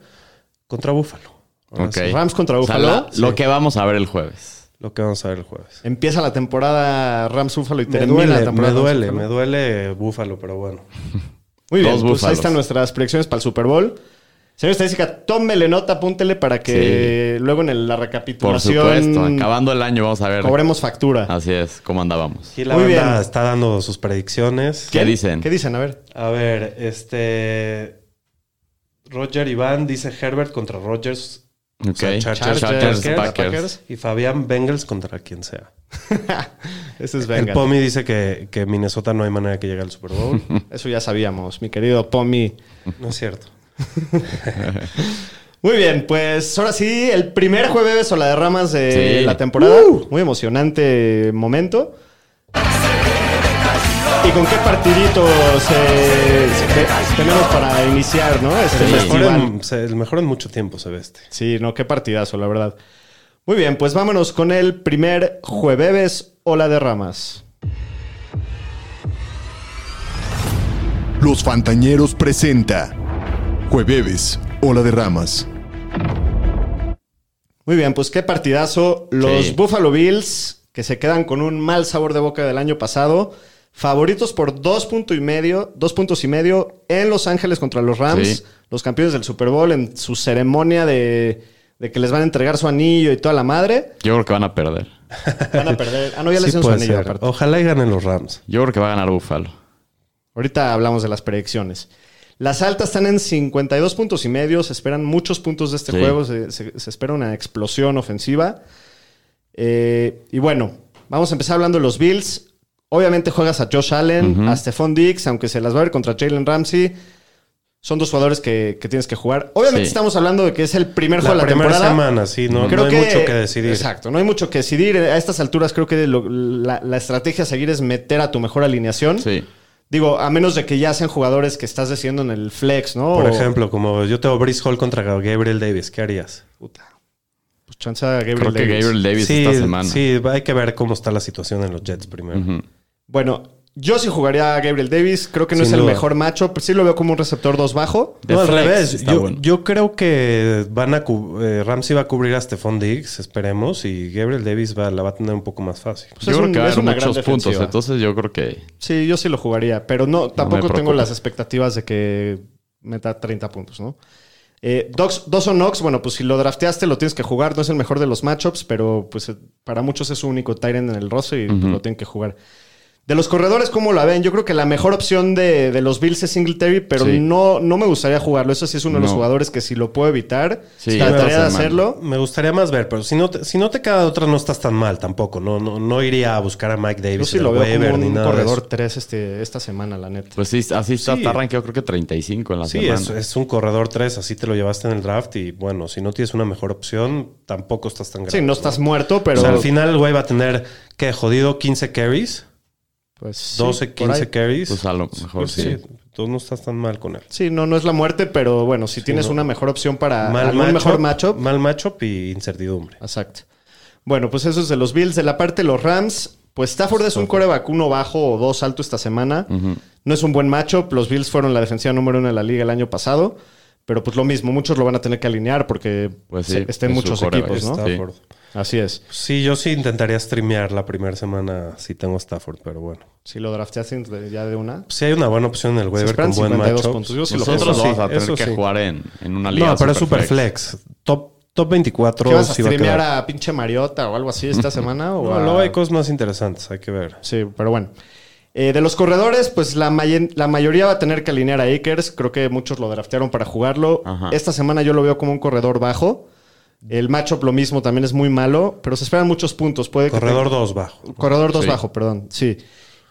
[SPEAKER 3] contra Búfalo.
[SPEAKER 2] Ahora
[SPEAKER 4] Ok.
[SPEAKER 2] sí, Rams contra
[SPEAKER 4] O sea,
[SPEAKER 2] Buffalo.
[SPEAKER 4] la- Lo que vamos a ver el jueves.
[SPEAKER 3] Lo que vamos a ver el jueves.
[SPEAKER 2] Empieza la temporada Rams Buffalo y
[SPEAKER 3] Me
[SPEAKER 2] termina la
[SPEAKER 3] duele, me
[SPEAKER 2] temporada Rams
[SPEAKER 3] duele, me duele Búfalo, pero bueno. [LAUGHS]
[SPEAKER 2] Muy bien,
[SPEAKER 4] Dos
[SPEAKER 2] pues ahí
[SPEAKER 4] Búfalos.
[SPEAKER 2] están nuestras predicciones para el Super Bowl. Señor Estadística, tómele nota, apúntele para que luego en el- la
[SPEAKER 4] Por
[SPEAKER 2] recapitulación
[SPEAKER 4] supuesto. Acabando el año vamos a ver.
[SPEAKER 2] cobremos factura.
[SPEAKER 4] Así es, cómo andábamos.
[SPEAKER 3] Aquí la
[SPEAKER 2] Muy
[SPEAKER 3] banda
[SPEAKER 2] bien.
[SPEAKER 3] está dando sus predicciones.
[SPEAKER 4] ¿Qué dicen?
[SPEAKER 2] ¿Qué dicen? A ver.
[SPEAKER 3] A ver, este... Roger Iván dice Herbert contra Rogers
[SPEAKER 4] Ok.
[SPEAKER 3] sea, Chargers,
[SPEAKER 4] Chargers,
[SPEAKER 3] Packers,
[SPEAKER 4] Packers.
[SPEAKER 3] Y Fabián Bengals contra quien sea. [LAUGHS]
[SPEAKER 2] Ese es
[SPEAKER 3] El
[SPEAKER 2] Venga.
[SPEAKER 3] Pomi dice que, que Minnesota no hay manera que llegue al Super Bowl. [LAUGHS]
[SPEAKER 2] Eso ya sabíamos, mi querido Pomi.
[SPEAKER 3] no es cierto. [LAUGHS]
[SPEAKER 2] Muy bien, pues ahora sí, el primer jueves o la de ramas de
[SPEAKER 4] Sí.
[SPEAKER 2] la temporada. Muy emocionante momento. ¿Y con qué partiditos eh, se- tenemos para iniciar, no? Este
[SPEAKER 3] El mejor,
[SPEAKER 2] festival.
[SPEAKER 3] en, el mejor en mucho tiempo se ve este.
[SPEAKER 2] Sí, no, qué partidazo, la verdad. Muy bien, pues vámonos con el primer jueves o la de ramas.
[SPEAKER 5] Los Fantañeros presenta Jueves, Ola de Ramas.
[SPEAKER 2] Muy bien, pues qué partidazo. Los
[SPEAKER 4] Sí.
[SPEAKER 2] Buffalo Bills, que se quedan con un mal sabor de boca del año pasado. Favoritos por dos puntos y medio, dos puntos y medio en Los Ángeles contra los Rams,
[SPEAKER 4] Sí.
[SPEAKER 2] los campeones del Super Bowl, en su ceremonia de, de que les van a entregar su anillo y toda la madre.
[SPEAKER 4] Yo creo que van a perder. [LAUGHS]
[SPEAKER 2] Van a perder. Ah, no, ya les
[SPEAKER 3] Sí
[SPEAKER 2] su anillo aparte.
[SPEAKER 3] Ojalá y ganen los Rams.
[SPEAKER 4] Yo creo que va a ganar Buffalo.
[SPEAKER 2] Ahorita hablamos de las predicciones. Las altas están en 52 puntos y medio. Se esperan muchos puntos de este
[SPEAKER 4] Sí.
[SPEAKER 2] juego. Se, se- se espera una explosión ofensiva. Eh, y bueno, vamos a empezar hablando de los Bills. Obviamente juegas a Josh Allen, a Stephon Diggs, aunque se las va a ver contra Jalen Ramsey. Son dos jugadores que, que tienes que jugar. Obviamente
[SPEAKER 4] Sí.
[SPEAKER 2] estamos hablando de que es el primer juego
[SPEAKER 3] La
[SPEAKER 2] de la
[SPEAKER 3] primera
[SPEAKER 2] temporada.
[SPEAKER 3] semana, sí, no,
[SPEAKER 2] Creo
[SPEAKER 3] no hay mucho que decidir.
[SPEAKER 2] Exacto, no hay mucho que decidir. A estas alturas creo que lo- la, la estrategia a seguir es meter a tu mejor alineación.
[SPEAKER 4] Sí.
[SPEAKER 2] Digo, a menos de que ya sean jugadores que estás decidiendo en el flex, ¿no?
[SPEAKER 3] Por
[SPEAKER 2] O-
[SPEAKER 3] ejemplo, como yo tengo Brice Hall contra Gabriel Davis, ¿qué harías?
[SPEAKER 2] Puta. Pues chance a Gabriel
[SPEAKER 4] Creo que
[SPEAKER 2] Davis.
[SPEAKER 4] Gabriel Davis
[SPEAKER 3] sí,
[SPEAKER 4] esta semana.
[SPEAKER 3] sí, hay que ver cómo está la situación en los Jets primero.
[SPEAKER 2] Bueno, yo sí jugaría a Gabriel Davis. Creo que no
[SPEAKER 3] Sin
[SPEAKER 2] es el
[SPEAKER 3] duda.
[SPEAKER 2] mejor macho. Pero sí lo veo como un receptor 2 bajo.
[SPEAKER 4] De
[SPEAKER 3] no, al
[SPEAKER 4] flex
[SPEAKER 3] revés. Yo,
[SPEAKER 4] bueno.
[SPEAKER 3] yo creo que van a cu- eh, Ramsey va a cubrir a Stephon Diggs, esperemos, y Gabriel Davis va, la va a tener un poco más fácil.
[SPEAKER 2] Pues
[SPEAKER 4] yo creo
[SPEAKER 2] un-
[SPEAKER 4] que va a muchos puntos. Entonces yo creo que
[SPEAKER 2] Sí, yo sí lo jugaría. Pero no, tampoco tengo las expectativas de que meta 30 puntos, ¿no? Eh, Dox- Dawson Knox, bueno, pues si lo drafteaste lo tienes que jugar. No es el mejor de los matchups, pero pues eh, para muchos es su único Tyrant en el roster y pues, lo tienen que jugar. De los corredores, ¿cómo la ven? Yo creo que la mejor opción de, de los Bills es Singletary, pero
[SPEAKER 4] Sí.
[SPEAKER 2] no, no me gustaría jugarlo. Eso sí es uno de los
[SPEAKER 4] No.
[SPEAKER 2] jugadores que si lo puedo evitar,
[SPEAKER 4] Sí,
[SPEAKER 2] trataría de hacerlo.
[SPEAKER 3] Me gustaría más ver, pero si no te, si no te queda de otra, no estás tan mal tampoco. No, no, no iría a buscar a Mike
[SPEAKER 2] Yo
[SPEAKER 3] Davis
[SPEAKER 2] sí
[SPEAKER 3] en
[SPEAKER 2] lo veo como
[SPEAKER 3] waiver ni
[SPEAKER 2] un corredor
[SPEAKER 3] eso.
[SPEAKER 2] 3 este, esta semana, la neta.
[SPEAKER 4] Pues sí, así está.
[SPEAKER 3] Sí.
[SPEAKER 4] Está rankeado creo que 35 en la
[SPEAKER 3] Sí,
[SPEAKER 4] semana.
[SPEAKER 3] es, es un corredor 3, así te lo llevaste en el draft y bueno, si no tienes una mejor opción, tampoco estás tan grave.
[SPEAKER 2] Sí, no estás muerto, pero...
[SPEAKER 3] O sea, al final el güey va a tener, ¿qué? Jodido 15 carries,
[SPEAKER 2] pues, sí,
[SPEAKER 3] 12,
[SPEAKER 2] por
[SPEAKER 3] 15
[SPEAKER 2] ahí.
[SPEAKER 3] carries.
[SPEAKER 4] Pues a lo mejor
[SPEAKER 3] Pues
[SPEAKER 4] sí.
[SPEAKER 3] Tú no estás tan mal con él.
[SPEAKER 2] Sí, no, no es la muerte, pero bueno, si tienes
[SPEAKER 3] no.
[SPEAKER 2] una mejor opción para
[SPEAKER 3] Mal
[SPEAKER 2] algún
[SPEAKER 3] matchup,
[SPEAKER 2] mejor matchup.
[SPEAKER 3] Mal matchup y incertidumbre.
[SPEAKER 2] Exacto. Bueno, pues eso es de los Bills. De la parte de los Rams, pues Stafford es un coreback uno bajo o dos alto esta semana. No es un buen matchup. Los Bills fueron la defensiva número uno de la liga el año pasado. Pero pues lo mismo, muchos lo van a tener que alinear porque
[SPEAKER 4] Pues sí,
[SPEAKER 2] estén muchos equipos, ¿no?
[SPEAKER 4] Sí.
[SPEAKER 2] Así es.
[SPEAKER 3] Sí, yo sí intentaría streamear la primera semana si tengo Stafford, pero bueno.
[SPEAKER 2] Si lo drafteaste ya de una.
[SPEAKER 3] Si hay una buena opción en el waiver con buen
[SPEAKER 2] 52
[SPEAKER 3] matchup.
[SPEAKER 2] puntos. Yo sí lo
[SPEAKER 4] Nosotros vamos a tener que
[SPEAKER 3] sí.
[SPEAKER 4] jugar en, en una liga.
[SPEAKER 3] No, pero es super
[SPEAKER 4] superflex.
[SPEAKER 3] flex. Top, top 24
[SPEAKER 2] ¿Qué vas a
[SPEAKER 3] sí va a
[SPEAKER 2] streamear a pinche Mariota o algo así esta [LAUGHS] semana? O
[SPEAKER 3] No,
[SPEAKER 2] a-
[SPEAKER 3] luego hay cosas más interesantes, hay que ver.
[SPEAKER 2] Sí, pero bueno. Eh, de los corredores, pues la, may- la mayoría va a tener que alinear a Akers. Creo que muchos lo draftearon para jugarlo.
[SPEAKER 4] Ajá.
[SPEAKER 2] Esta semana yo lo veo como un corredor bajo. El matchup lo mismo, también es muy malo, pero se esperan muchos puntos. Puede
[SPEAKER 3] Corredor
[SPEAKER 2] tenga-
[SPEAKER 3] 2 bajo.
[SPEAKER 2] Corredor 2
[SPEAKER 4] Sí.
[SPEAKER 2] bajo, perdón. Sí.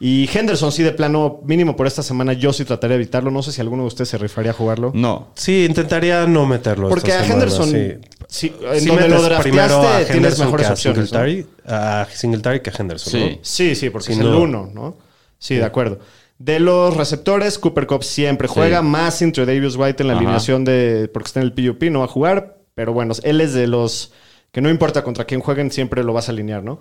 [SPEAKER 2] Y Henderson, sí, de plano mínimo por esta semana, yo sí trataría de evitarlo. No sé si alguno de ustedes se rifaría a jugarlo.
[SPEAKER 4] No.
[SPEAKER 3] Sí, intentaría no meterlo.
[SPEAKER 2] Porque
[SPEAKER 3] esta
[SPEAKER 2] a
[SPEAKER 3] semana,
[SPEAKER 2] Henderson,
[SPEAKER 3] sí.
[SPEAKER 2] sí, en
[SPEAKER 3] Sí
[SPEAKER 2] donde lo
[SPEAKER 3] metes primero a
[SPEAKER 2] drafteaste, tienes mejores
[SPEAKER 3] que a
[SPEAKER 2] opciones. ¿no?
[SPEAKER 3] Singletary, a Singletary que a Henderson,
[SPEAKER 4] Sí.
[SPEAKER 3] ¿no?
[SPEAKER 2] Sí, sí, porque
[SPEAKER 3] Sin
[SPEAKER 2] es el uno, ¿no? Sí, de acuerdo. De los receptores, Cooper Cup siempre juega,
[SPEAKER 4] Sí.
[SPEAKER 2] más entre Davis White en la
[SPEAKER 4] Ajá.
[SPEAKER 2] alineación de. porque está en el PUP, no va a jugar. Pero bueno, él es de los que no importa contra quién jueguen, siempre lo vas a alinear, ¿no?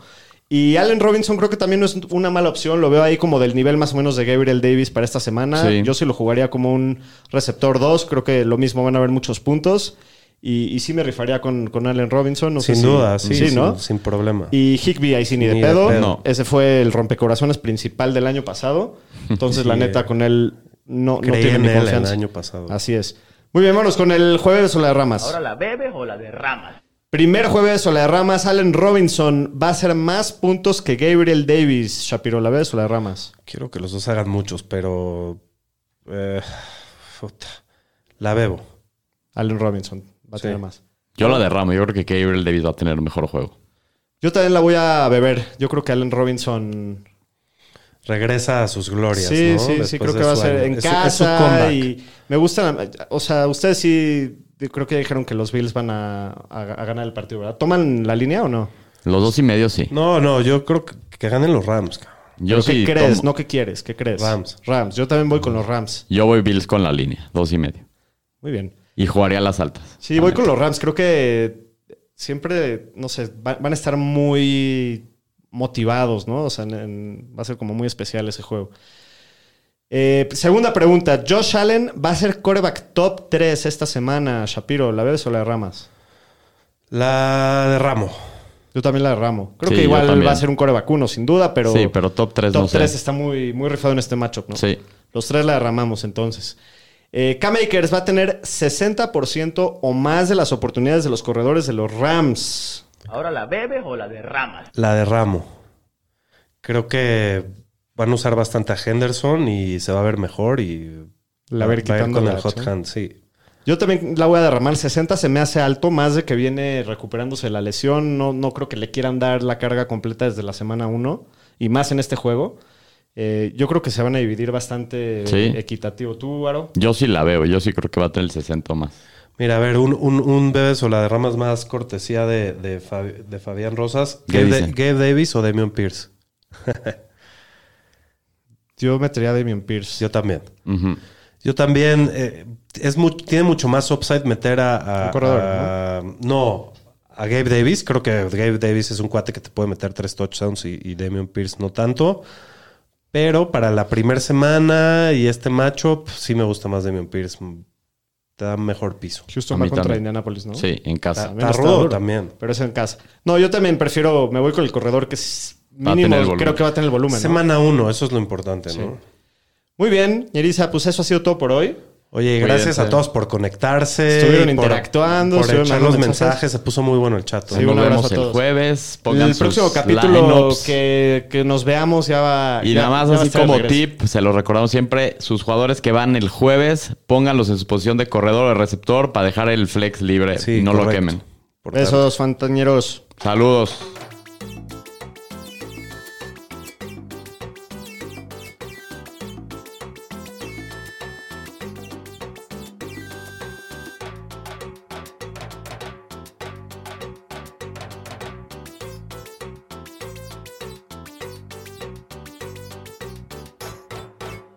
[SPEAKER 2] Y Allen Robinson creo que también no es una mala opción. Lo veo ahí como del nivel más o menos de Gabriel Davis para esta semana.
[SPEAKER 4] Sí.
[SPEAKER 2] Yo sí lo jugaría como un receptor 2. Creo que lo mismo van a haber muchos puntos. Y, y sí me rifaría con, con Allen Robinson. No sé
[SPEAKER 3] Sin
[SPEAKER 2] si-
[SPEAKER 3] duda, sí,
[SPEAKER 2] Sí,
[SPEAKER 3] sin,
[SPEAKER 2] ¿no?
[SPEAKER 3] sin problema.
[SPEAKER 2] Y Higby ahí sí ni de
[SPEAKER 3] Ni de
[SPEAKER 2] pedo.
[SPEAKER 3] pedo.
[SPEAKER 4] No.
[SPEAKER 2] Ese fue el rompecorazones principal del año pasado. [LAUGHS] Entonces, la
[SPEAKER 3] Sí,
[SPEAKER 2] neta, con él no, no tiene
[SPEAKER 3] en
[SPEAKER 2] mi
[SPEAKER 3] él el
[SPEAKER 2] confianza.
[SPEAKER 3] año pasado.
[SPEAKER 2] Así es. Muy bien, vámonos con el jueves o la de ramas.
[SPEAKER 6] ¿Ahora la bebes o la derramas?
[SPEAKER 2] Primer jueves o la de ramas. Allen Robinson va a hacer más puntos que Gabriel Davis. Shapiro, ¿la ves o la de ramas?
[SPEAKER 3] Quiero que los dos hagan muchos, pero. eh, puta. La bebo.
[SPEAKER 2] Allen Robinson va a
[SPEAKER 3] Sí.
[SPEAKER 2] tener más.
[SPEAKER 4] Yo la derramo. Yo creo que Gabriel Davis va a tener mejor juego.
[SPEAKER 2] Yo también la voy a beber. Yo creo que Allen Robinson.
[SPEAKER 3] Regresa a sus glorias.
[SPEAKER 2] Sí,
[SPEAKER 3] ¿no?
[SPEAKER 2] sí, sí, creo que va a ser
[SPEAKER 3] año.
[SPEAKER 2] en
[SPEAKER 3] Es su- es su
[SPEAKER 2] casa. y me gusta. O sea, ustedes sí. Creo que ya dijeron que los Bills van a, a- a ganar el partido, ¿verdad? ¿Toman la línea o no?
[SPEAKER 4] Los dos y medio sí.
[SPEAKER 3] No, no, yo creo que, que ganen los Rams. cabrón.
[SPEAKER 4] Yo
[SPEAKER 2] ¿Pero
[SPEAKER 4] sí
[SPEAKER 2] ¿Qué crees?
[SPEAKER 4] tomo-
[SPEAKER 2] ¿No qué quieres? ¿Qué crees?
[SPEAKER 3] Rams.
[SPEAKER 2] Rams. Yo también voy con los Rams.
[SPEAKER 4] Yo voy Bills con la línea. Dos y medio.
[SPEAKER 2] Muy bien.
[SPEAKER 4] Y jugaría las altas.
[SPEAKER 2] Sí, voy con los Rams. Creo que siempre, no sé, va- van a estar muy motivados, ¿no? O sea, en- en- va a ser como muy especial ese juego. Eh, segunda pregunta. Josh Allen va a ser coreback top 3 esta semana. Shapiro, ¿la ves o la derramas?
[SPEAKER 3] La derramo.
[SPEAKER 2] Yo también la derramo. Creo
[SPEAKER 4] Sí,
[SPEAKER 2] que igual va a ser un coreback 1, sin duda, pero
[SPEAKER 4] sí, pero top 3
[SPEAKER 2] top
[SPEAKER 4] no sé.
[SPEAKER 2] 3 está muy, muy rifado en este matchup, ¿no?
[SPEAKER 4] Sí.
[SPEAKER 2] Los tres la derramamos entonces. Eh, Cam Akers va a tener 60% o más de las oportunidades de los corredores de los Rams.
[SPEAKER 6] Ahora la bebes o la derramas.
[SPEAKER 3] La derramo. Creo que van a usar bastante a Henderson y se va a ver mejor y
[SPEAKER 2] La ir
[SPEAKER 3] va a ir
[SPEAKER 2] quitando
[SPEAKER 3] con
[SPEAKER 2] la
[SPEAKER 3] el hot hand, sí.
[SPEAKER 2] Yo también la voy a derramar. 60 se me hace alto, más de que viene recuperándose la lesión. No, no creo que le quieran dar la carga completa desde la semana 1 y más en este juego. Eh, yo creo que se van a dividir bastante
[SPEAKER 4] Sí.
[SPEAKER 2] equitativo. ¿Tú, Aro?
[SPEAKER 4] Yo sí la veo. Yo sí creo que va a tener el 60 o más.
[SPEAKER 3] Mira, a ver, un, un, un bebes o la derramas más cortesía de, de, Fabi- de Fabián Rosas.
[SPEAKER 4] ¿Qué
[SPEAKER 3] Gabe, Davis o Damian Pierce. [LAUGHS]
[SPEAKER 2] Yo metería a Damian Pierce.
[SPEAKER 3] Yo también. Yo también. eh, es tiene mucho más upside meter a. a-
[SPEAKER 2] Un corredor,
[SPEAKER 3] a- ¿no? a Gabe Davis. Creo que Gabe Davis es un cuate que te puede meter tres touchdowns y, y Damian Pierce no tanto. Pero para la primera semana y este matchup, sí me gusta más Damian Pierce. Te da mejor piso.
[SPEAKER 2] Houston va contra
[SPEAKER 4] también.
[SPEAKER 2] Indianapolis, ¿no?
[SPEAKER 4] Sí, en casa.
[SPEAKER 2] También
[SPEAKER 3] Está
[SPEAKER 2] está
[SPEAKER 3] rudo
[SPEAKER 2] duro.
[SPEAKER 3] también.
[SPEAKER 2] Pero es en casa. No, yo también prefiero, me voy con el corredor que es mínimo, creo que va a tener el volumen. ¿no?
[SPEAKER 3] Semana uno, eso es lo importante,
[SPEAKER 2] Sí.
[SPEAKER 3] ¿no?
[SPEAKER 2] Muy bien, Yerisa, pues eso ha sido todo por hoy.
[SPEAKER 3] Oye, gracias a todos por conectarse.
[SPEAKER 2] Estuvieron
[SPEAKER 3] por-
[SPEAKER 2] interactuando,
[SPEAKER 3] Por
[SPEAKER 2] estuvieron
[SPEAKER 3] echar los mensajes.
[SPEAKER 2] mensajes.
[SPEAKER 3] Se puso muy bueno el chat.
[SPEAKER 2] Un
[SPEAKER 4] Nos vemos el jueves. Pongan
[SPEAKER 2] el próximo capítulo que, que nos veamos ya va.
[SPEAKER 4] Y
[SPEAKER 2] ya-
[SPEAKER 4] nada más así como tip, se lo recordamos siempre, sus jugadores que van el jueves, pónganlos en su posición de corredor o de receptor para dejar el flex libre
[SPEAKER 3] Sí,
[SPEAKER 4] y no lo quemen.
[SPEAKER 3] Por.
[SPEAKER 2] Besos, fantañeros.
[SPEAKER 4] Saludos.